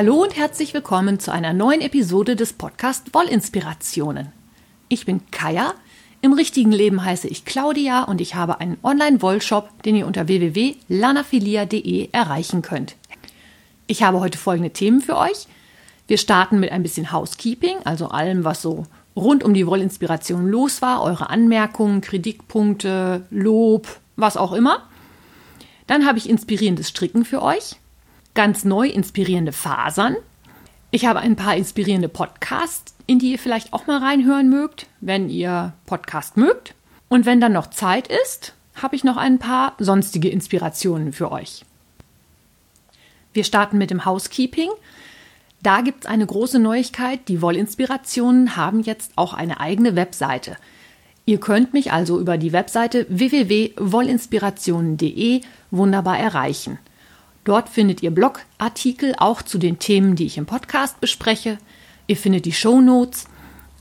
Hallo und herzlich willkommen zu einer neuen Episode des Podcast Wollinspirationen. Ich bin Kaya, im richtigen Leben heiße ich Claudia und ich habe einen Online-Wollshop, den ihr unter www.lanafilia.de erreichen könnt. Ich habe heute folgende Themen für euch. Wir starten mit ein bisschen Housekeeping, also allem, was so rund um die Wollinspiration los war, eure Anmerkungen, Kritikpunkte, Lob, was auch immer. Dann habe ich inspirierendes Stricken für euch, ganz neu inspirierende Fasern. Ich habe ein paar inspirierende Podcasts, in die ihr vielleicht auch mal reinhören mögt, wenn ihr Podcast mögt. Und wenn dann noch Zeit ist, habe ich noch ein paar sonstige Inspirationen für euch. Wir starten mit dem Housekeeping. Da gibt es eine große Neuigkeit. Die Wollinspirationen haben jetzt auch eine eigene Webseite. Ihr könnt mich also über die Webseite www.wollinspirationen.de wunderbar erreichen. Dort findet ihr Blogartikel auch zu den Themen, die ich im Podcast bespreche. Ihr findet die Show Notes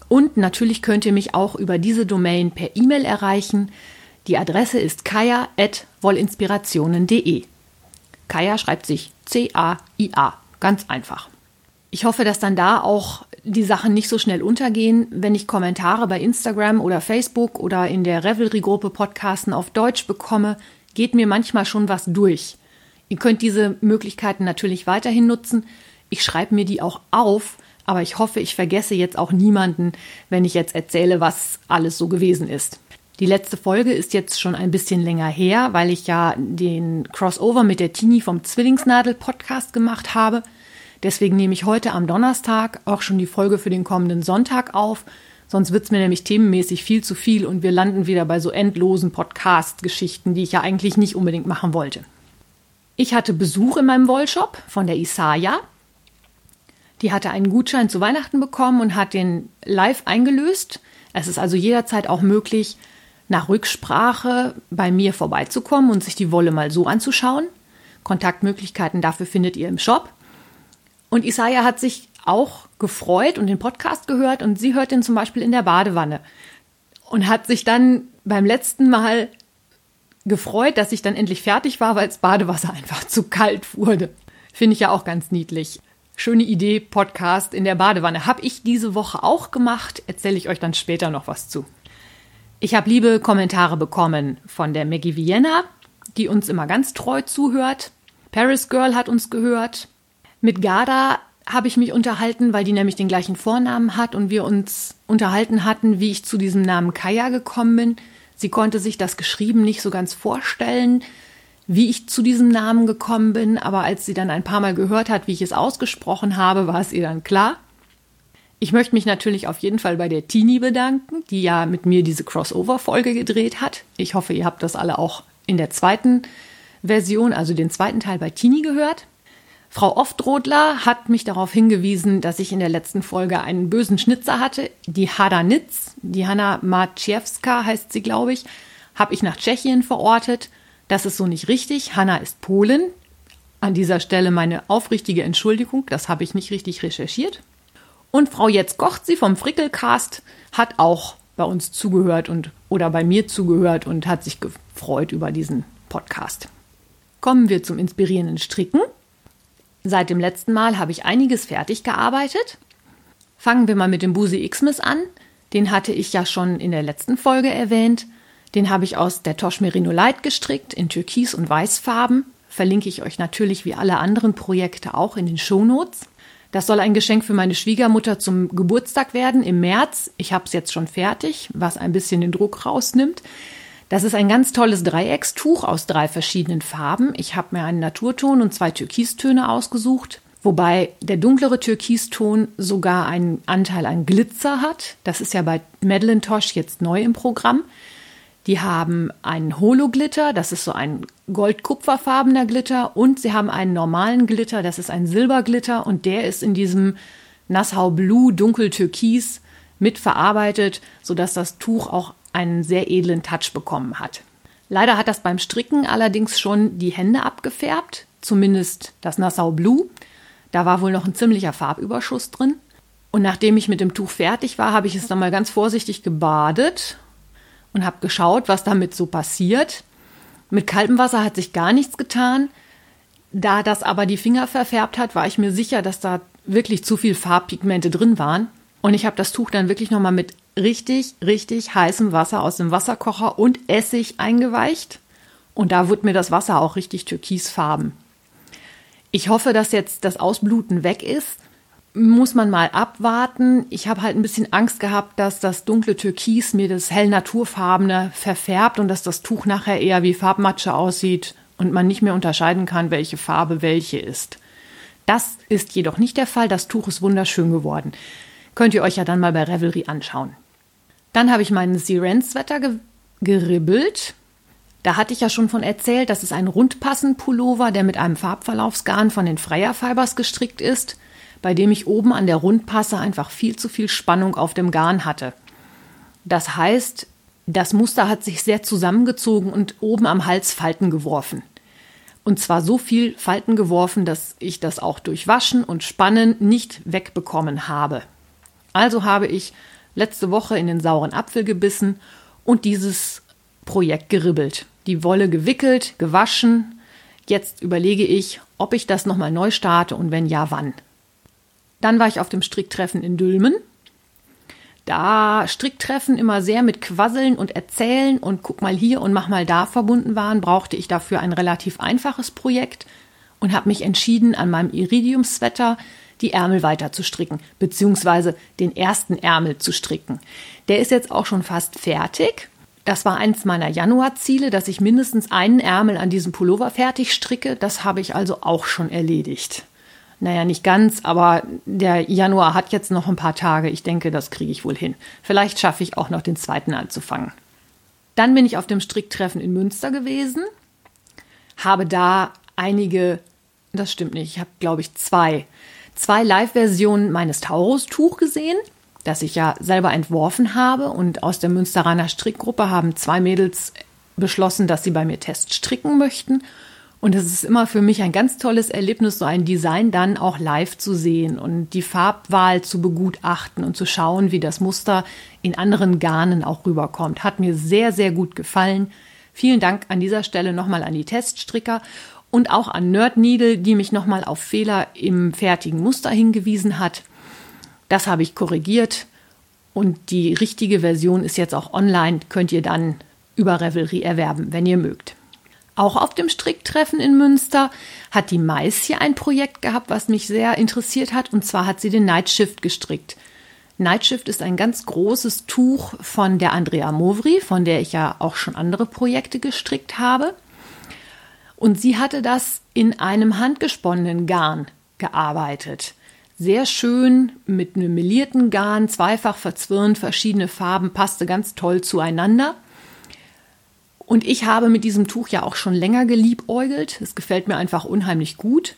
und natürlich könnt ihr mich auch über diese Domain per E-Mail erreichen. Die Adresse ist kaya.wollinspirationen.de. Kaya schreibt sich C-A-I-A. Ganz einfach. Ich hoffe, dass dann da auch die Sachen nicht so schnell untergehen. Wenn ich Kommentare bei Instagram oder Facebook oder in der Revelry-Gruppe Podcasten auf Deutsch bekomme, geht mir manchmal schon was durch. Ihr könnt diese Möglichkeiten natürlich weiterhin nutzen. Ich schreibe mir die auch auf, aber ich hoffe, ich vergesse jetzt auch niemanden, wenn ich jetzt erzähle, was alles so gewesen ist. Die letzte Folge ist jetzt schon ein bisschen länger her, weil ich ja den Crossover mit der Tini vom Zwillingsnadel Podcast gemacht habe. Deswegen nehme ich heute am Donnerstag auch schon die Folge für den kommenden Sonntag auf. Sonst wird es mir nämlich themenmäßig viel zu viel und wir landen wieder bei so endlosen Podcast-Geschichten, die ich ja eigentlich nicht unbedingt machen wollte. Ich hatte Besuch in meinem Wollshop von der Isaya. Die hatte einen Gutschein zu Weihnachten bekommen und hat den live eingelöst. Es ist also jederzeit auch möglich, nach Rücksprache bei mir vorbeizukommen und sich die Wolle mal so anzuschauen. Kontaktmöglichkeiten dafür findet ihr im Shop. Und Isaiah hat sich auch gefreut und den Podcast gehört und sie hört den zum Beispiel in der Badewanne und hat sich dann beim letzten Mal gefreut, dass ich dann endlich fertig war, weil das Badewasser einfach zu kalt wurde. Finde ich ja auch ganz niedlich. Schöne Idee, Podcast in der Badewanne. Habe ich diese Woche auch gemacht. Erzähle ich euch dann später noch was zu. Ich habe liebe Kommentare bekommen von der Maggie Vienna, die uns immer ganz treu zuhört. Paris Girl hat uns gehört. Mit Garda habe ich mich unterhalten, weil die nämlich den gleichen Vornamen hat und wir uns unterhalten hatten, wie ich zu diesem Namen Kaya gekommen bin. Sie konnte sich das geschrieben nicht so ganz vorstellen wie ich zu diesem Namen gekommen bin, aber als sie dann ein paar Mal gehört hat, wie ich es ausgesprochen habe, war es ihr dann klar. Ich möchte mich natürlich auf jeden Fall bei der Tini bedanken, die ja mit mir diese Crossover-Folge gedreht hat. Ich hoffe, ihr habt das alle auch in der zweiten Version, also den zweiten Teil bei Tini gehört. Frau Oftrodler hat mich darauf hingewiesen, dass ich in der letzten Folge einen bösen Schnitzer hatte. Die Hada Nitz, die Hanna Maciewska heißt sie, glaube ich, habe ich nach Tschechien verortet das ist so nicht richtig. Hanna ist Polin. An dieser Stelle meine aufrichtige Entschuldigung, das habe ich nicht richtig recherchiert. Und Frau Jetzt kocht sie vom Frickelcast hat auch bei uns zugehört und oder bei mir zugehört und hat sich gefreut über diesen Podcast. Kommen wir zum inspirierenden Stricken. Seit dem letzten Mal habe ich einiges fertig gearbeitet. Fangen wir mal mit dem Busi Xmas an. Den hatte ich ja schon in der letzten Folge erwähnt. Den habe ich aus der Tosh Merino Light gestrickt in Türkis und Weißfarben. Verlinke ich euch natürlich wie alle anderen Projekte auch in den Shownotes. Das soll ein Geschenk für meine Schwiegermutter zum Geburtstag werden im März. Ich habe es jetzt schon fertig, was ein bisschen den Druck rausnimmt. Das ist ein ganz tolles Dreieckstuch aus drei verschiedenen Farben. Ich habe mir einen Naturton und zwei Türkistöne ausgesucht, wobei der dunklere Türkiston sogar einen Anteil an Glitzer hat. Das ist ja bei Madeline Tosh jetzt neu im Programm. Die haben einen Holo-Glitter, das ist so ein gold-kupferfarbener Glitter, und sie haben einen normalen Glitter, das ist ein Silberglitter, und der ist in diesem Nassau Blue dunkel-türkis mitverarbeitet, sodass das Tuch auch einen sehr edlen Touch bekommen hat. Leider hat das beim Stricken allerdings schon die Hände abgefärbt, zumindest das Nassau Blue. Da war wohl noch ein ziemlicher Farbüberschuss drin. Und nachdem ich mit dem Tuch fertig war, habe ich es dann mal ganz vorsichtig gebadet und habe geschaut, was damit so passiert. Mit kaltem Wasser hat sich gar nichts getan. Da das aber die Finger verfärbt hat, war ich mir sicher, dass da wirklich zu viel Farbpigmente drin waren. Und ich habe das Tuch dann wirklich nochmal mit richtig, richtig heißem Wasser aus dem Wasserkocher und Essig eingeweicht. Und da wurde mir das Wasser auch richtig türkisfarben. Ich hoffe, dass jetzt das Ausbluten weg ist. Muss man mal abwarten. Ich habe halt ein bisschen Angst gehabt, dass das dunkle Türkis mir das hell naturfarbene verfärbt und dass das Tuch nachher eher wie Farbmatsche aussieht und man nicht mehr unterscheiden kann, welche Farbe welche ist. Das ist jedoch nicht der Fall. Das Tuch ist wunderschön geworden. Könnt ihr euch ja dann mal bei Revelry anschauen. Dann habe ich meinen Siren-Sweater ge geribbelt. Da hatte ich ja schon von erzählt, das ist ein Rundpassen-Pullover, der mit einem Farbverlaufsgarn von den Freya Fibers gestrickt ist, bei dem ich oben an der Rundpasse einfach viel zu viel Spannung auf dem Garn hatte. Das heißt, das Muster hat sich sehr zusammengezogen und oben am Hals Falten geworfen. Und zwar so viel Falten geworfen, dass ich das auch durch Waschen und Spannen nicht wegbekommen habe. Also habe ich letzte Woche in den sauren Apfel gebissen und dieses Projekt geribbelt. Die Wolle gewickelt, gewaschen. Jetzt überlege ich, ob ich das nochmal neu starte und wenn ja, wann. Dann war ich auf dem Stricktreffen in Dülmen da Stricktreffen immer sehr mit Quasseln und Erzählen und guck mal hier und mach mal da verbunden waren, brauchte ich dafür ein relativ einfaches Projekt und habe mich entschieden, an meinem Iridium-Sweater die Ärmel weiter zu stricken, beziehungsweise den ersten Ärmel zu stricken. Der ist jetzt auch schon fast fertig. Das war eins meiner Januarziele, dass ich mindestens einen Ärmel an diesem Pullover fertig stricke. Das habe ich also auch schon erledigt. Naja, nicht ganz, aber der Januar hat jetzt noch ein paar Tage. Ich denke, das kriege ich wohl hin. Vielleicht schaffe ich auch noch den zweiten anzufangen. Dann bin ich auf dem Stricktreffen in Münster gewesen, habe da einige, das stimmt nicht, ich habe glaube ich zwei, zwei Live-Versionen meines Taurus-Tuch gesehen, das ich ja selber entworfen habe. Und aus der Münsteraner Strickgruppe haben zwei Mädels beschlossen, dass sie bei mir Test stricken möchten. Und es ist immer für mich ein ganz tolles Erlebnis, so ein Design dann auch live zu sehen und die Farbwahl zu begutachten und zu schauen, wie das Muster in anderen Garnen auch rüberkommt. Hat mir sehr, sehr gut gefallen. Vielen Dank an dieser Stelle nochmal an die Teststricker und auch an Nerd Needle, die mich nochmal auf Fehler im fertigen Muster hingewiesen hat. Das habe ich korrigiert und die richtige Version ist jetzt auch online, könnt ihr dann über Revelry erwerben, wenn ihr mögt. Auch auf dem Stricktreffen in Münster hat die Mais hier ein Projekt gehabt, was mich sehr interessiert hat. Und zwar hat sie den Nightshift gestrickt. Nightshift ist ein ganz großes Tuch von der Andrea Movri, von der ich ja auch schon andere Projekte gestrickt habe. Und sie hatte das in einem handgesponnenen Garn gearbeitet. Sehr schön mit einem melierten Garn, zweifach verzwirnt, verschiedene Farben, passte ganz toll zueinander. Und ich habe mit diesem Tuch ja auch schon länger geliebäugelt. Es gefällt mir einfach unheimlich gut.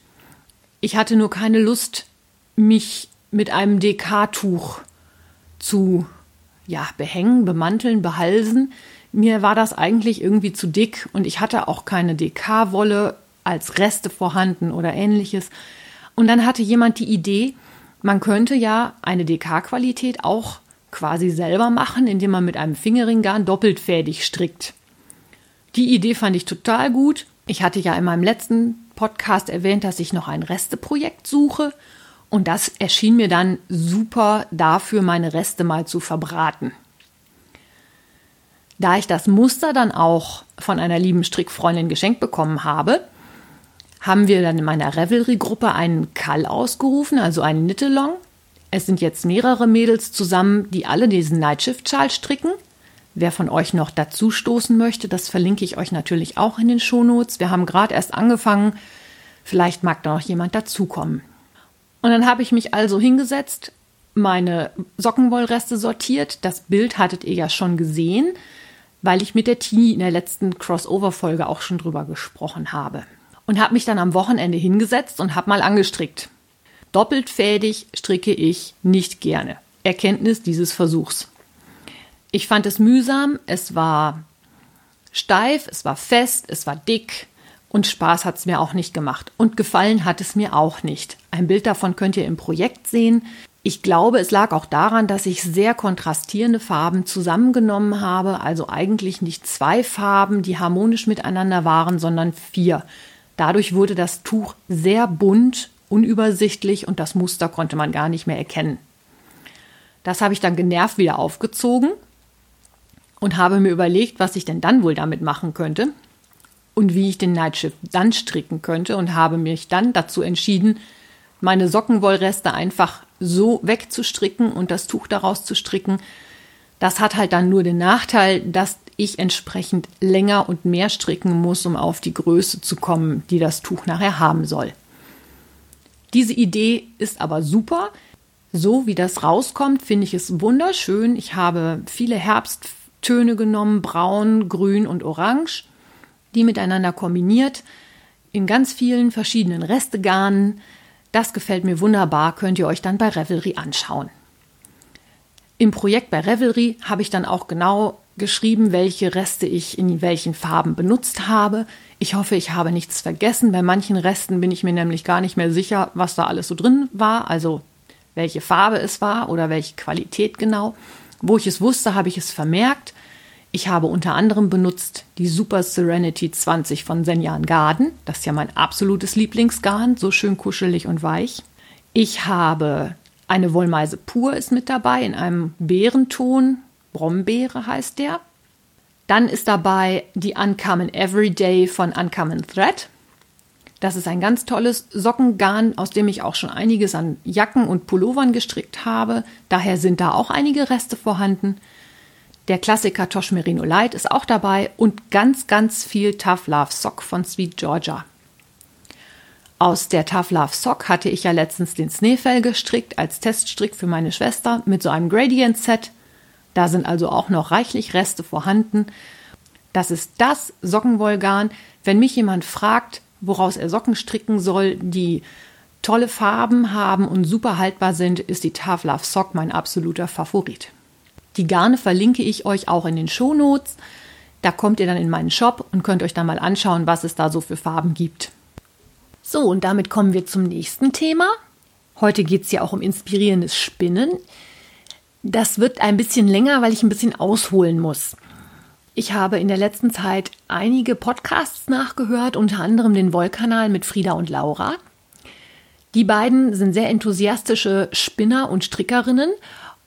Ich hatte nur keine Lust, mich mit einem DK-Tuch zu ja, behängen, bemanteln, behalsen. Mir war das eigentlich irgendwie zu dick und ich hatte auch keine DK-Wolle als Reste vorhanden oder ähnliches. Und dann hatte jemand die Idee, man könnte ja eine DK-Qualität auch quasi selber machen, indem man mit einem Fingerringgarn doppeltfädig strickt. Die Idee fand ich total gut. Ich hatte ja in meinem letzten Podcast erwähnt, dass ich noch ein Resteprojekt suche. Und das erschien mir dann super dafür, meine Reste mal zu verbraten. Da ich das Muster dann auch von einer lieben Strickfreundin geschenkt bekommen habe, haben wir dann in meiner Revelry-Gruppe einen Call ausgerufen, also einen Knit-Along. Es sind jetzt mehrere Mädels zusammen, die alle diesen Nightshift-Schal stricken. Wer von euch noch dazu stoßen möchte, das verlinke ich euch natürlich auch in den Shownotes. Wir haben gerade erst angefangen. Vielleicht mag da noch jemand dazukommen. Und dann habe ich mich also hingesetzt, meine Sockenwollreste sortiert. Das Bild hattet ihr ja schon gesehen, weil ich mit der Tini in der letzten Crossover-Folge auch schon drüber gesprochen habe. Und habe mich dann am Wochenende hingesetzt und habe mal angestrickt. Doppeltfädig stricke ich nicht gerne. Erkenntnis dieses Versuchs. Ich fand es mühsam, es war steif, es war fest, es war dick und Spaß hat es mir auch nicht gemacht. Und gefallen hat es mir auch nicht. Ein Bild davon könnt ihr im Projekt sehen. Ich glaube, es lag auch daran, dass ich sehr kontrastierende Farben zusammengenommen habe, also eigentlich nicht zwei Farben, die harmonisch miteinander waren, sondern vier. Dadurch wurde das Tuch sehr bunt, unübersichtlich und das Muster konnte man gar nicht mehr erkennen. Das habe ich dann genervt wieder aufgezogen und habe mir überlegt, was ich denn dann wohl damit machen könnte und wie ich den Nightshift dann stricken könnte und habe mich dann dazu entschieden, meine Sockenwollreste einfach so wegzustricken und das Tuch daraus zu stricken. Das hat halt dann nur den Nachteil, dass ich entsprechend länger und mehr stricken muss, um auf die Größe zu kommen, die das Tuch nachher haben soll. Diese Idee ist aber super. So wie das rauskommt, finde ich es wunderschön. Ich habe viele Herbsttöne genommen, braun, grün und orange, die miteinander kombiniert in ganz vielen verschiedenen Restegarnen. Das gefällt mir wunderbar, könnt ihr euch dann bei Revelry anschauen. Im Projekt bei Revelry habe ich dann auch genau geschrieben, welche Reste ich in welchen Farben benutzt habe. Ich hoffe, ich habe nichts vergessen. Bei manchen Resten bin ich mir nämlich gar nicht mehr sicher, was da alles so drin war. Also welche Farbe es war oder welche Qualität genau. Wo ich es wusste, habe ich es vermerkt. Ich habe unter anderem benutzt die Super Serenity 20 von Senjan Garden. Das ist ja mein absolutes Lieblingsgarn, so schön kuschelig und weich. Ich habe eine Wollmeise pur ist mit dabei in einem Beerenton. Brombeere heißt der. Dann ist dabei die Uncommon Everyday von Uncommon Thread. Das ist ein ganz tolles Sockengarn, aus dem ich auch schon einiges an Jacken und Pullovern gestrickt habe. Daher sind da auch einige Reste vorhanden. Der Klassiker Tosh Merino Light ist auch dabei und ganz, ganz viel Tough Love Sock von Sweet Georgia. Aus der Tough Love Sock hatte ich ja letztens den Sneefell gestrickt als Teststrick für meine Schwester mit so einem Gradient Set. Da sind also auch noch reichlich Reste vorhanden. Das ist das Sockenwollgarn. Wenn mich jemand fragt, woraus er Socken stricken soll, die tolle Farben haben und super haltbar sind, ist die Tough Love Sock mein absoluter Favorit. Die Garne verlinke ich euch auch in den Shownotes. Da kommt ihr dann in meinen Shop und könnt euch dann mal anschauen, was es da so für Farben gibt. So, und damit kommen wir zum nächsten Thema. Heute geht es ja auch um inspirierendes Spinnen. Das wird ein bisschen länger, weil ich ein bisschen ausholen muss. Ich habe in der letzten Zeit einige Podcasts nachgehört, unter anderem den Wollkanal mit Frieda und Laura. Die beiden sind sehr enthusiastische Spinner und Strickerinnen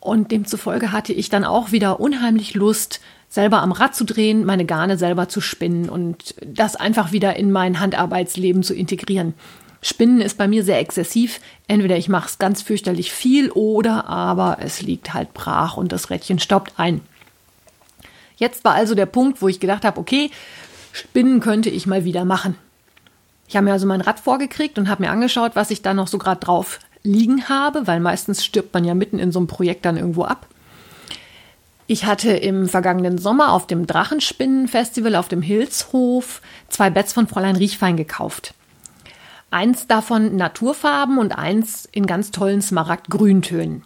und demzufolge hatte ich dann auch wieder unheimlich Lust, selber am Rad zu drehen, meine Garne selber zu spinnen und das einfach wieder in mein Handarbeitsleben zu integrieren. Spinnen ist bei mir sehr exzessiv. Entweder ich mache es ganz fürchterlich viel oder aber es liegt halt brach und das Rädchen staubt ein. Jetzt war also der Punkt, wo ich gedacht habe, okay, Spinnen könnte ich mal wieder machen. Ich habe mir also mein Rad vorgekriegt und habe mir angeschaut, was ich da noch so gerade drauf liegen habe, weil meistens stirbt man ja mitten in so einem Projekt dann irgendwo ab. Ich hatte im vergangenen Sommer auf dem Drachenspinnenfestival auf dem Hilshof zwei Beds von Fräulein Riechfein gekauft. Eins davon Naturfarben und eins in ganz tollen Smaragd-Grüntönen.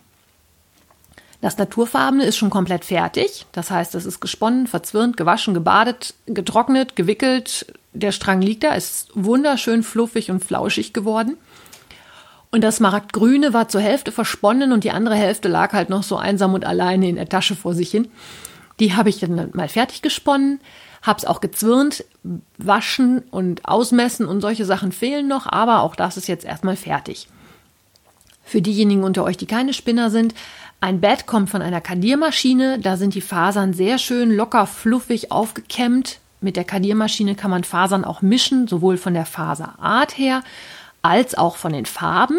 Das Naturfarbene ist schon komplett fertig. Das heißt, es ist gesponnen, verzwirnt, gewaschen, gebadet, getrocknet, gewickelt. Der Strang liegt da, ist wunderschön fluffig und flauschig geworden. Und das Smaragdgrüne war zur Hälfte versponnen und die andere Hälfte lag halt noch so einsam und alleine in der Tasche vor sich hin. Die habe ich dann mal fertig gesponnen, habe es auch gezwirnt, waschen und ausmessen und solche Sachen fehlen noch, aber auch das ist jetzt erstmal fertig. Für diejenigen unter euch, die keine Spinner sind, ein Bett kommt von einer Kadiermaschine, da sind die Fasern sehr schön locker fluffig aufgekämmt. Mit der Kadiermaschine kann man Fasern auch mischen, sowohl von der Faserart her als auch von den Farben.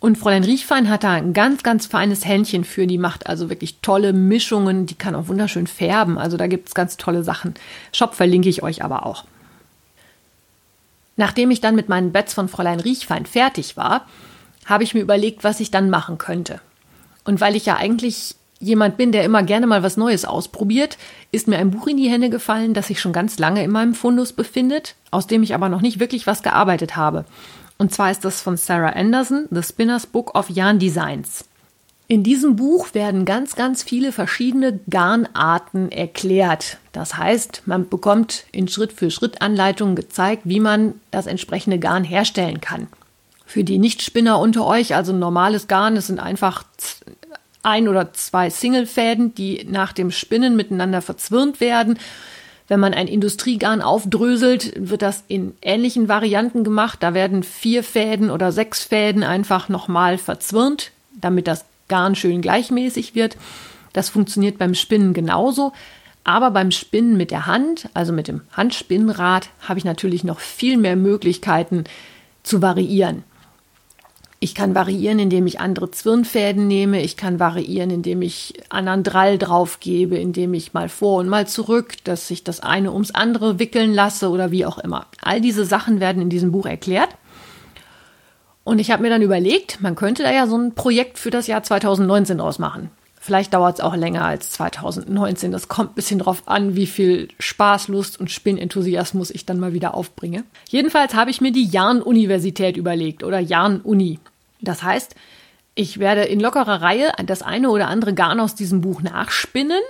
Und Fräulein Riechfein hat da ein ganz, ganz feines Händchen für. Die macht also wirklich tolle Mischungen. Die kann auch wunderschön färben. Also da gibt es ganz tolle Sachen. Shop verlinke ich euch aber auch. Nachdem ich dann mit meinen Bets von Fräulein Riechfein fertig war, habe ich mir überlegt, was ich dann machen könnte. Und weil ich ja eigentlich jemand bin, der immer gerne mal was Neues ausprobiert, ist mir ein Buch in die Hände gefallen, das sich schon ganz lange in meinem Fundus befindet, aus dem ich aber noch nicht wirklich was gearbeitet habe. Und zwar ist das von Sarah Anderson, The Spinner's Book of Yarn Designs. In diesem Buch werden ganz, ganz viele verschiedene Garnarten erklärt. Das heißt, man bekommt in Schritt-für-Schritt-Anleitungen gezeigt, wie man das entsprechende Garn herstellen kann. Für die Nichtspinner unter euch, also normales Garn, das sind einfach ein oder zwei Singlefäden, die nach dem Spinnen miteinander verzwirnt werden. Wenn man ein Industriegarn aufdröselt, wird das in ähnlichen Varianten gemacht. Da werden vier Fäden oder sechs Fäden einfach nochmal verzwirnt, damit das Garn schön gleichmäßig wird. Das funktioniert beim Spinnen genauso. Aber beim Spinnen mit der Hand, also mit dem Handspinnrad, habe ich natürlich noch viel mehr Möglichkeiten zu variieren. Ich kann variieren, indem ich andere Zwirnfäden nehme. Ich kann variieren, indem ich anderen Drall draufgebe, indem ich mal vor und mal zurück, dass ich das eine ums andere wickeln lasse oder wie auch immer. All diese Sachen werden in diesem Buch erklärt. Und ich habe mir dann überlegt, man könnte da ja so ein Projekt für das Jahr 2019 ausmachen. Vielleicht dauert es auch länger als 2019. Das kommt ein bisschen drauf an, wie viel Spaß, Lust und Spinnenthusiasmus ich dann mal wieder aufbringe. Jedenfalls habe ich mir die Jarn-Universität überlegt oder Jarn-Uni. Das heißt, ich werde in lockerer Reihe das eine oder andere Garn aus diesem Buch nachspinnen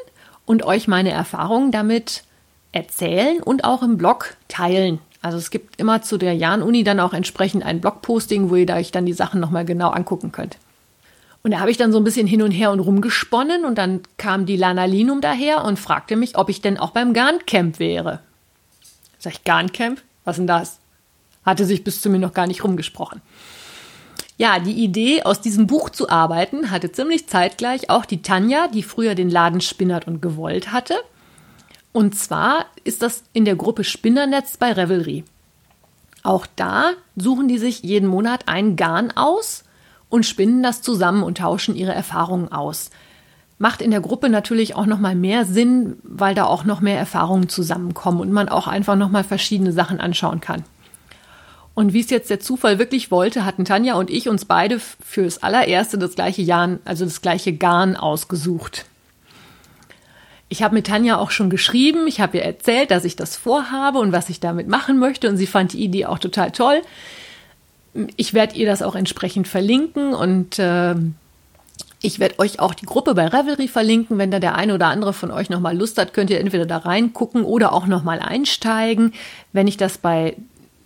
und euch meine Erfahrungen damit erzählen und auch im Blog teilen. Also es gibt immer zu der Jan-Uni dann auch entsprechend ein Blogposting, wo ihr euch dann die Sachen nochmal genau angucken könnt. Und da habe ich dann so ein bisschen hin und her und rumgesponnen und dann kam die Lana Linum daher und fragte mich, ob ich denn auch beim Garncamp wäre. Sag ich, Garncamp? Was denn das? Hatte sich bis zu mir noch gar nicht rumgesprochen. Ja, die Idee, aus diesem Buch zu arbeiten, hatte ziemlich zeitgleich auch die Tanja, die früher den Laden Spinnert und gewollt hatte. Und zwar ist das in der Gruppe Spinnernetz bei Revelry. Auch da suchen die sich jeden Monat ein Garn aus und spinnen das zusammen und tauschen ihre Erfahrungen aus. Macht in der Gruppe natürlich auch noch mal mehr Sinn, weil da auch noch mehr Erfahrungen zusammenkommen und man auch einfach noch mal verschiedene Sachen anschauen kann. Und wie es jetzt der Zufall wirklich wollte, hatten Tanja und ich uns beide fürs allererste das gleiche Jahr, also das gleiche Garn ausgesucht. Ich habe mit Tanja auch schon geschrieben, ich habe ihr erzählt, dass ich das vorhabe und was ich damit machen möchte und sie fand die Idee auch total toll. Ich werde ihr das auch entsprechend verlinken und äh, ich werde euch auch die Gruppe bei Revelry verlinken. Wenn da der eine oder andere von euch nochmal Lust hat, könnt ihr entweder da reingucken oder auch nochmal einsteigen. Wenn ich das bei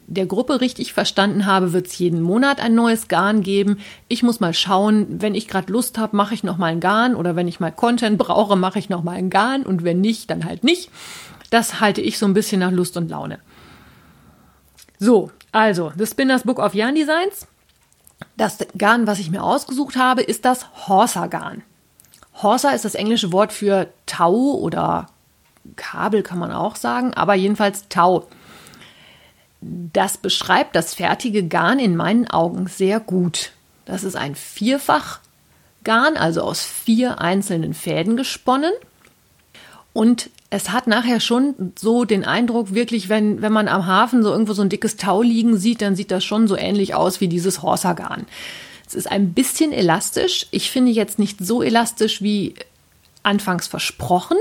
der Gruppe richtig verstanden habe, wird es jeden Monat ein neues Garn geben. Ich muss mal schauen, wenn ich gerade Lust habe, mache ich noch mal ein Garn oder wenn ich mal Content brauche, mache ich noch mal ein Garn und wenn nicht, dann halt nicht. Das halte ich so ein bisschen nach Lust und Laune. So, also, The Spinners Book of Yarn Designs. Das Garn, was ich mir ausgesucht habe, ist das Horsa-Garn. Horsa ist das englische Wort für Tau oder Kabel kann man auch sagen, aber jedenfalls Tau. Das beschreibt das fertige Garn in meinen Augen sehr gut. Das ist ein Vierfachgarn, also aus vier einzelnen Fäden gesponnen. Und es hat nachher schon so den Eindruck, wirklich, wenn, wenn man am Hafen so irgendwo so ein dickes Tau liegen sieht, dann sieht das schon so ähnlich aus wie dieses Horsa-Garn. Es ist ein bisschen elastisch. Ich finde jetzt nicht so elastisch wie anfangs versprochen.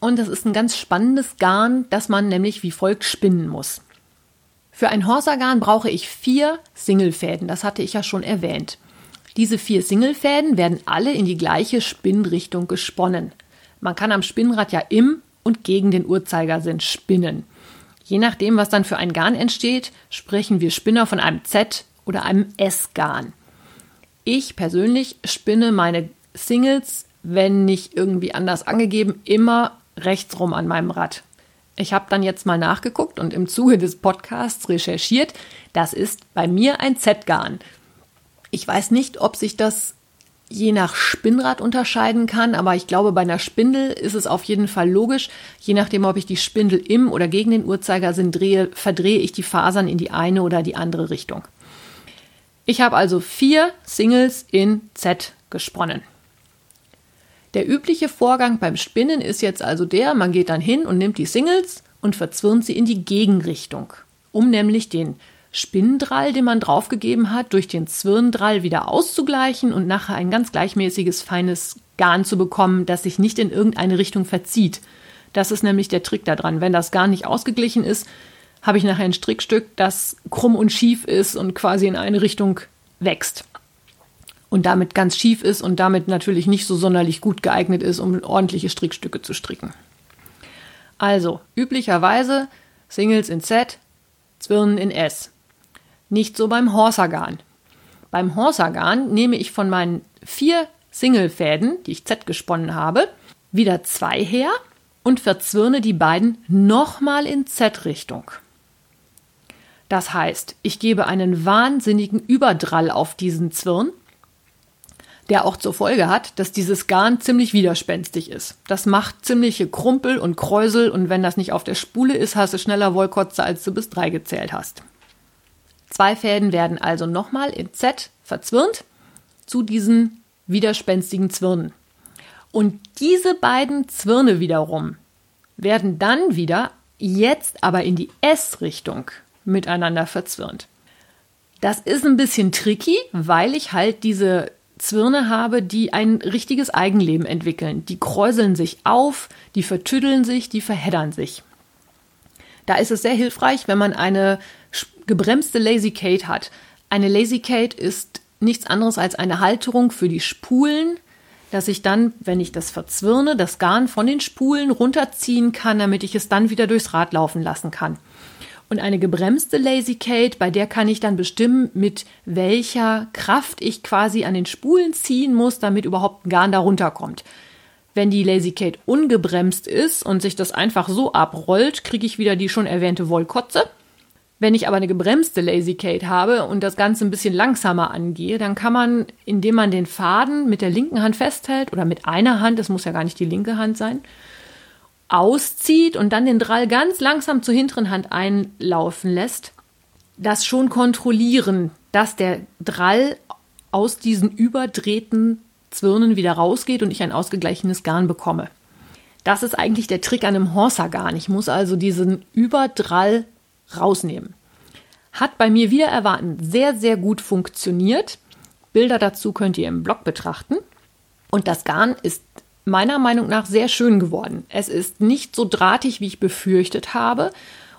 Und das ist ein ganz spannendes Garn, das man nämlich wie folgt spinnen muss. Für ein Horsagarn brauche ich vier Singlefäden, das hatte ich ja schon erwähnt. Diese vier Singlefäden werden alle in die gleiche Spinnrichtung gesponnen. Man kann am Spinnrad ja im und gegen den Uhrzeigersinn spinnen. Je nachdem, was dann für ein Garn entsteht, sprechen wir Spinner von einem Z oder einem S-Garn. Ich persönlich spinne meine Singles, wenn nicht irgendwie anders angegeben, immer rechtsrum an meinem Rad. Ich habe dann jetzt mal nachgeguckt und im Zuge des Podcasts recherchiert. Das ist bei mir ein Z-Garn. Ich weiß nicht, ob sich das je nach Spinnrad unterscheiden kann, aber ich glaube, bei einer Spindel ist es auf jeden Fall logisch. Je nachdem, ob ich die Spindel im oder gegen den Uhrzeigersinn drehe, verdrehe ich die Fasern in die eine oder die andere Richtung. Ich habe also vier Singles in Z gesponnen. Der übliche Vorgang beim Spinnen ist jetzt also der, man geht dann hin und nimmt die Singles und verzwirnt sie in die Gegenrichtung, um nämlich den Spinndrall, den man draufgegeben hat, durch den Zwirndrall wieder auszugleichen und nachher ein ganz gleichmäßiges, feines Garn zu bekommen, das sich nicht in irgendeine Richtung verzieht. Das ist nämlich der Trick daran. Wenn das Garn nicht ausgeglichen ist, habe ich nachher ein Strickstück, das krumm und schief ist und quasi in eine Richtung wächst und damit ganz schief ist und damit natürlich nicht so sonderlich gut geeignet ist, um ordentliche Strickstücke zu stricken. Also, üblicherweise Singles in Z, Zwirnen in S. Nicht so beim Horsagarn. Beim Horsagarn nehme ich von meinen vier Singlefäden, die ich Z gesponnen habe, wieder zwei her und verzwirne die beiden nochmal in Z-Richtung. Das heißt, ich gebe einen wahnsinnigen Überdrall auf diesen Zwirn, der auch zur Folge hat, dass dieses Garn ziemlich widerspenstig ist. Das macht ziemliche Krumpel und Kräusel und wenn das nicht auf der Spule ist, hast du schneller Wollkotze, als du bis drei gezählt hast. Zwei Fäden werden also nochmal in Z verzwirnt zu diesen widerspenstigen Zwirnen. Und diese beiden Zwirne wiederum werden dann wieder, jetzt aber in die S-Richtung, miteinander verzwirnt. Das ist ein bisschen tricky, weil ich halt diese Zwirne habe, die ein richtiges Eigenleben entwickeln. Die kräuseln sich auf, die vertüddeln sich, die verheddern sich. Da ist es sehr hilfreich, wenn man eine gebremste Lazy Kate hat. Eine Lazy Kate ist nichts anderes als eine Halterung für die Spulen, dass ich dann, wenn ich das verzwirne, das Garn von den Spulen runterziehen kann, damit ich es dann wieder durchs Rad laufen lassen kann. Und eine gebremste Lazy Kate, bei der kann ich dann bestimmen, mit welcher Kraft ich quasi an den Spulen ziehen muss, damit überhaupt ein Garn da runterkommt. Wenn die Lazy Kate ungebremst ist und sich das einfach so abrollt, kriege ich wieder die schon erwähnte Wollkotze. Wenn ich aber eine gebremste Lazy Kate habe und das Ganze ein bisschen langsamer angehe, dann kann man, indem man den Faden mit der linken Hand festhält oder mit einer Hand, das muss ja gar nicht die linke Hand sein, auszieht und dann den Drall ganz langsam zur hinteren Hand einlaufen lässt, das schon kontrollieren, dass der Drall aus diesen überdrehten Zwirnen wieder rausgeht und ich ein ausgeglichenes Garn bekomme. Das ist eigentlich der Trick an einem Horsa-Garn. Ich muss also diesen Überdrall rausnehmen. Hat bei mir wieder erwarten sehr, sehr gut funktioniert. Bilder dazu könnt ihr im Blog betrachten. Und das Garn ist meiner Meinung nach sehr schön geworden. Es ist nicht so drahtig, wie ich befürchtet habe.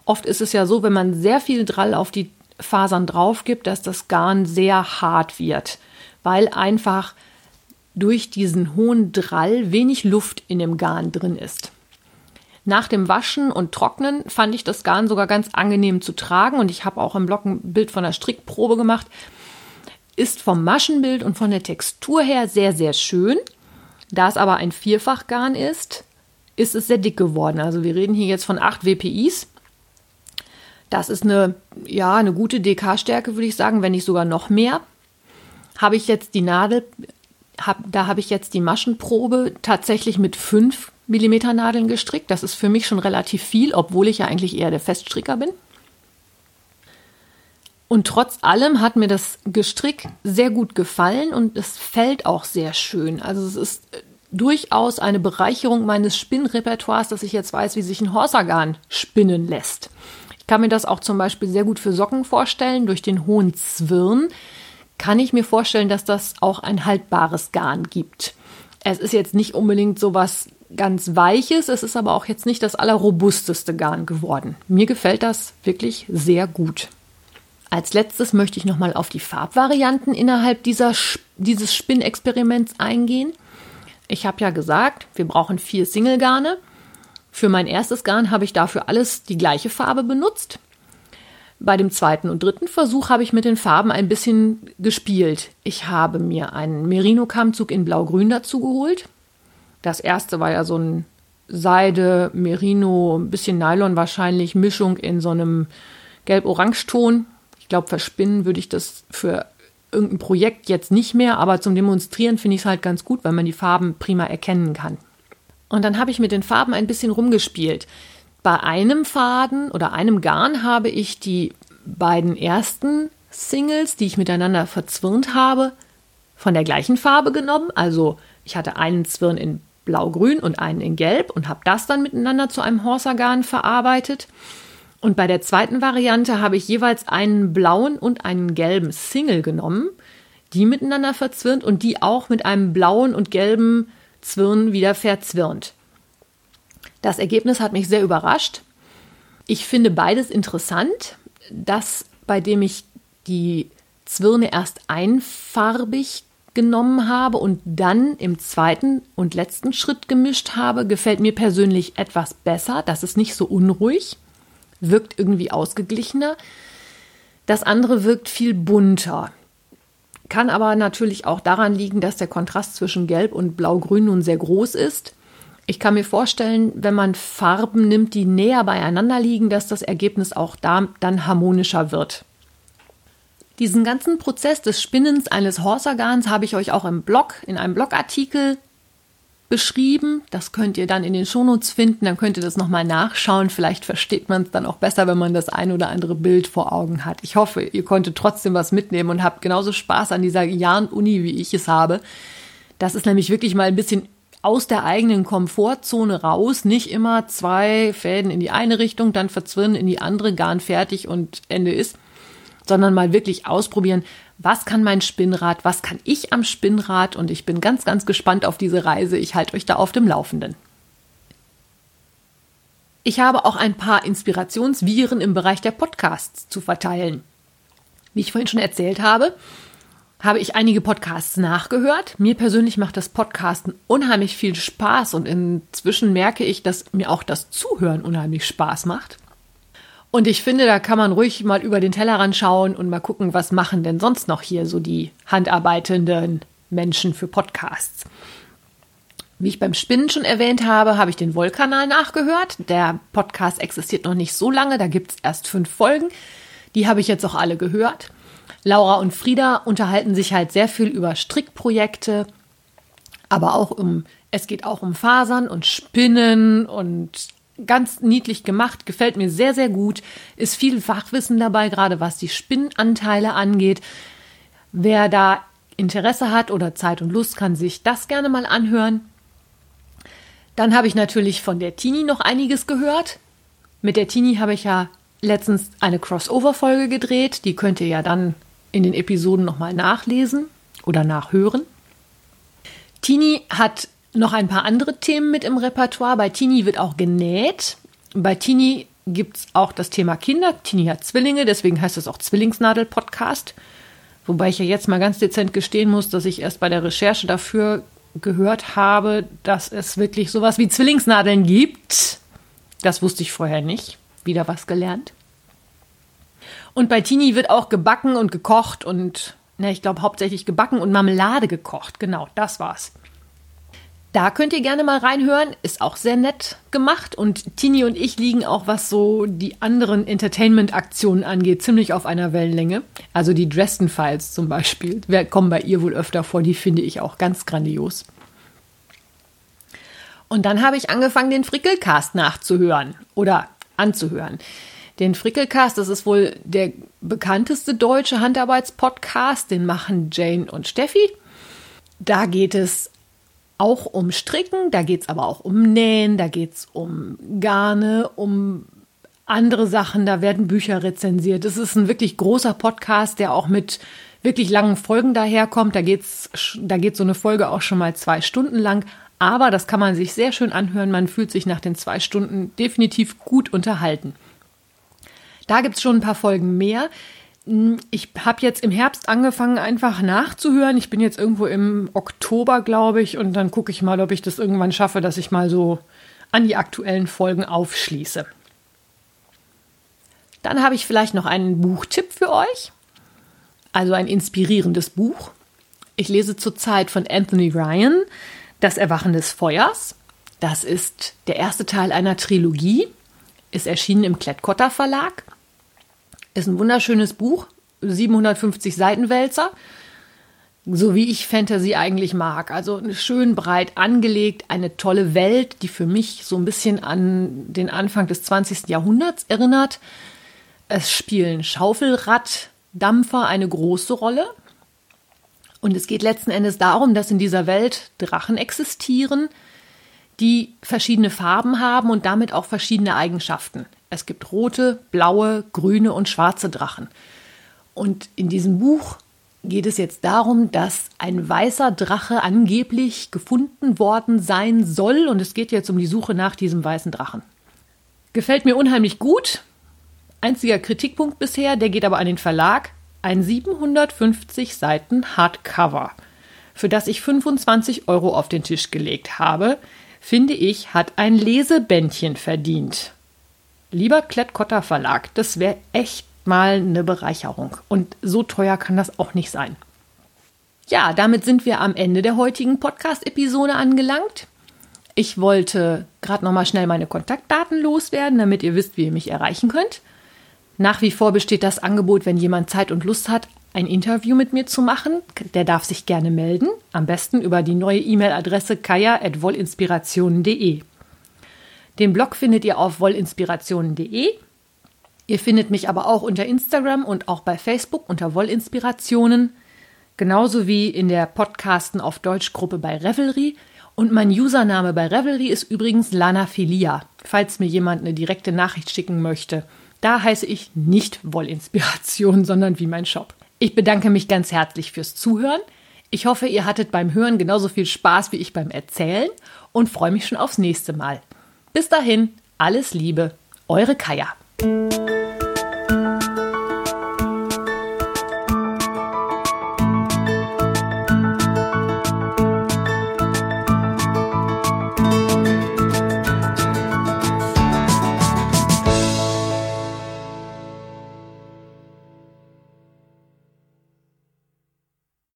Oft ist es ja so, wenn man sehr viel Drall auf die Fasern drauf gibt, dass das Garn sehr hart wird, weil einfach durch diesen hohen Drall wenig Luft in dem Garn drin ist. Nach dem Waschen und Trocknen fand ich das Garn sogar ganz angenehm zu tragen und ich habe auch im Blog ein Bild von der Strickprobe gemacht. Ist vom Maschenbild und von der Textur her sehr, sehr schön. Da es aber ein Vierfachgarn ist, ist es sehr dick geworden. Also wir reden hier jetzt von 8 WPIs. Das ist eine, ja, eine gute DK-Stärke, würde ich sagen, wenn nicht sogar noch mehr. Habe ich jetzt die Nadel, hab, da habe ich jetzt die Maschenprobe tatsächlich mit 5 mm Nadeln gestrickt. Das ist für mich schon relativ viel, obwohl ich ja eigentlich eher der Feststricker bin. Und trotz allem hat mir das Gestrick sehr gut gefallen und es fällt auch sehr schön. Also es ist äh, durchaus eine Bereicherung meines Spinnrepertoires, dass ich jetzt weiß, wie sich ein Horsagarn spinnen lässt. Ich kann mir das auch zum Beispiel sehr gut für Socken vorstellen. Durch den hohen Zwirn kann ich mir vorstellen, dass das auch ein haltbares Garn gibt. Es ist jetzt nicht unbedingt so was ganz Weiches, es ist aber auch jetzt nicht das allerrobusteste Garn geworden. Mir gefällt das wirklich sehr gut. Als letztes möchte ich nochmal auf die Farbvarianten innerhalb dieser, dieses Spinnexperiments eingehen. Ich habe ja gesagt, wir brauchen vier Singlegarne. Für mein erstes Garn habe ich dafür alles die gleiche Farbe benutzt. Bei dem zweiten und dritten Versuch habe ich mit den Farben ein bisschen gespielt. Ich habe mir einen Merino-Kammzug in Blau-Grün dazu geholt. Das erste war ja so ein Seide, Merino, ein bisschen Nylon wahrscheinlich, Mischung in so einem Gelb-Orange-Ton. Ich glaube, verspinnen würde ich das für irgendein Projekt jetzt nicht mehr, aber zum Demonstrieren finde ich es halt ganz gut, weil man die Farben prima erkennen kann. Und dann habe ich mit den Farben ein bisschen rumgespielt. Bei einem Faden oder einem Garn habe ich die beiden ersten Singles, die ich miteinander verzwirnt habe, von der gleichen Farbe genommen. Also ich hatte einen Zwirn in blau-grün und einen in gelb und habe das dann miteinander zu einem Horsagarn verarbeitet. Und bei der zweiten Variante habe ich jeweils einen blauen und einen gelben Single genommen, die miteinander verzwirnt und die auch mit einem blauen und gelben Zwirn wieder verzwirnt. Das Ergebnis hat mich sehr überrascht. Ich finde beides interessant. Das, bei dem ich die Zwirne erst einfarbig genommen habe und dann im zweiten und letzten Schritt gemischt habe, gefällt mir persönlich etwas besser. Das ist nicht so unruhig wirkt irgendwie ausgeglichener. Das andere wirkt viel bunter. Kann aber natürlich auch daran liegen, dass der Kontrast zwischen Gelb und Blau-Grün nun sehr groß ist. Ich kann mir vorstellen, wenn man Farben nimmt, die näher beieinander liegen, dass das Ergebnis auch da dann harmonischer wird. Diesen ganzen Prozess des Spinnens eines Horsorgans habe ich euch auch im Blog, in einem Blogartikel beschrieben. Das könnt ihr dann in den Shownotes finden, dann könnt ihr das nochmal nachschauen. Vielleicht versteht man es dann auch besser, wenn man das ein oder andere Bild vor Augen hat. Ich hoffe, ihr konntet trotzdem was mitnehmen und habt genauso Spaß an dieser Yarn-Uni, wie ich es habe. Das ist nämlich wirklich mal ein bisschen aus der eigenen Komfortzone raus, nicht immer zwei Fäden in die eine Richtung, dann verzwirnen in die andere, Garn fertig und Ende ist, sondern mal wirklich ausprobieren, was kann mein Spinnrad, was kann ich am Spinnrad und ich bin ganz, ganz gespannt auf diese Reise. Ich halte euch da auf dem Laufenden. Ich habe auch ein paar Inspirationsviren im Bereich der Podcasts zu verteilen. Wie ich vorhin schon erzählt habe, habe ich einige Podcasts nachgehört. Mir persönlich macht das Podcasten unheimlich viel Spaß und inzwischen merke ich, dass mir auch das Zuhören unheimlich Spaß macht. Und ich finde, da kann man ruhig mal über den Tellerrand schauen und mal gucken, was machen denn sonst noch hier so die handarbeitenden Menschen für Podcasts. Wie ich beim Spinnen schon erwähnt habe, habe ich den Wollkanal nachgehört. Der Podcast existiert noch nicht so lange, da gibt es erst fünf Folgen. Die habe ich jetzt auch alle gehört. Laura und Frieda unterhalten sich halt sehr viel über Strickprojekte, aber auch um, es geht auch um Fasern und Spinnen und ganz niedlich gemacht, gefällt mir sehr, sehr gut. Ist viel Fachwissen dabei, gerade was die Spinnanteile angeht. Wer da Interesse hat oder Zeit und Lust, kann sich das gerne mal anhören. Dann habe ich natürlich von der Tini noch einiges gehört. Mit der Tini habe ich ja letztens eine Crossover-Folge gedreht. Die könnt ihr ja dann in den Episoden nochmal nachlesen oder nachhören. Tini hat noch ein paar andere Themen mit im Repertoire. Bei Tini wird auch genäht. Bei Tini gibt es auch das Thema Kinder. Tini hat Zwillinge, deswegen heißt es auch Zwillingsnadel-Podcast. Wobei ich ja jetzt mal ganz dezent gestehen muss, dass ich erst bei der Recherche dafür gehört habe, dass es wirklich sowas wie Zwillingsnadeln gibt. Das wusste ich vorher nicht. Wieder was gelernt. Und bei Tini wird auch gebacken und gekocht und, ne, ich glaube hauptsächlich gebacken und Marmelade gekocht. Genau, das war's. Da könnt ihr gerne mal reinhören, ist auch sehr nett gemacht und Tini und ich liegen auch, was so die anderen Entertainment-Aktionen angeht, ziemlich auf einer Wellenlänge. Also die Dresden Files zum Beispiel, wir kommen bei ihr wohl öfter vor, die finde ich auch ganz grandios. Und dann habe ich angefangen, den Frickelcast nachzuhören oder anzuhören. Den Frickelcast, das ist wohl der bekannteste deutsche Handarbeitspodcast, den machen Jane und Steffi. Da geht es auch um Stricken, da geht es aber auch um Nähen, da geht es um Garne, um andere Sachen, da werden Bücher rezensiert. Es ist ein wirklich großer Podcast, der auch mit wirklich langen Folgen daherkommt. Da geht's, da geht so eine Folge auch schon mal zwei Stunden lang. Aber das kann man sich sehr schön anhören. Man fühlt sich nach den zwei Stunden definitiv gut unterhalten. Da gibt es schon ein paar Folgen mehr. Hm, ich habe jetzt im Herbst angefangen, einfach nachzuhören. Ich bin jetzt irgendwo im Oktober, glaube ich, und dann gucke ich mal, ob ich das irgendwann schaffe, dass ich mal so an die aktuellen Folgen aufschließe. Dann habe ich vielleicht noch einen Buchtipp für euch. Also ein inspirierendes Buch. Ich lese zurzeit von Anthony Ryan Das Erwachen des Feuers. Das ist der erste Teil einer Trilogie. Ist erschienen im Klettkotter Verlag. Ist ein wunderschönes Buch, 750 Seitenwälzer, so wie ich Fantasy eigentlich mag. Also schön breit angelegt, eine tolle Welt, die für mich so ein bisschen an den Anfang des 20. Jahrhunderts erinnert. Es spielen Schaufelraddampfer eine große Rolle. Und es geht letzten Endes darum, dass in dieser Welt Drachen existieren, die verschiedene Farben haben und damit auch verschiedene Eigenschaften. Es gibt rote, blaue, grüne und schwarze Drachen. Und in diesem Buch geht es jetzt darum, dass ein weißer Drache angeblich gefunden worden sein soll. Und es geht jetzt um die Suche nach diesem weißen Drachen. Gefällt mir unheimlich gut. Einziger Kritikpunkt bisher, der geht aber an den Verlag. Ein 750 Seiten Hardcover, für das ich 25 Euro auf den Tisch gelegt habe, finde ich, hat ein Lesebändchen verdient. Lieber Klettkotter Verlag, das wäre echt mal eine Bereicherung. Und so teuer kann das auch nicht sein. Ja, damit sind wir am Ende der heutigen Podcast-Episode angelangt. Ich wollte gerade noch mal schnell meine Kontaktdaten loswerden, damit ihr wisst, wie ihr mich erreichen könnt. Nach wie vor besteht das Angebot, wenn jemand Zeit und Lust hat, ein Interview mit mir zu machen. Der darf sich gerne melden. Am besten über die neue E-Mail-Adresse kaya.wollinspirationen.de. Den Blog findet ihr auf wollinspirationen.de. Ihr findet mich aber auch unter Instagram und auch bei Facebook unter Wollinspirationen. Genauso wie in der Podcasten auf Deutsch Gruppe bei Revelry. Und mein Username bei Revelry ist übrigens Lana Filia, falls mir jemand eine direkte Nachricht schicken möchte. Da heiße ich nicht Wollinspiration, sondern wie mein Shop. Ich bedanke mich ganz herzlich fürs Zuhören. Ich hoffe, ihr hattet beim Hören genauso viel Spaß wie ich beim Erzählen und freue mich schon aufs nächste Mal. Bis dahin, alles Liebe, eure Kaya.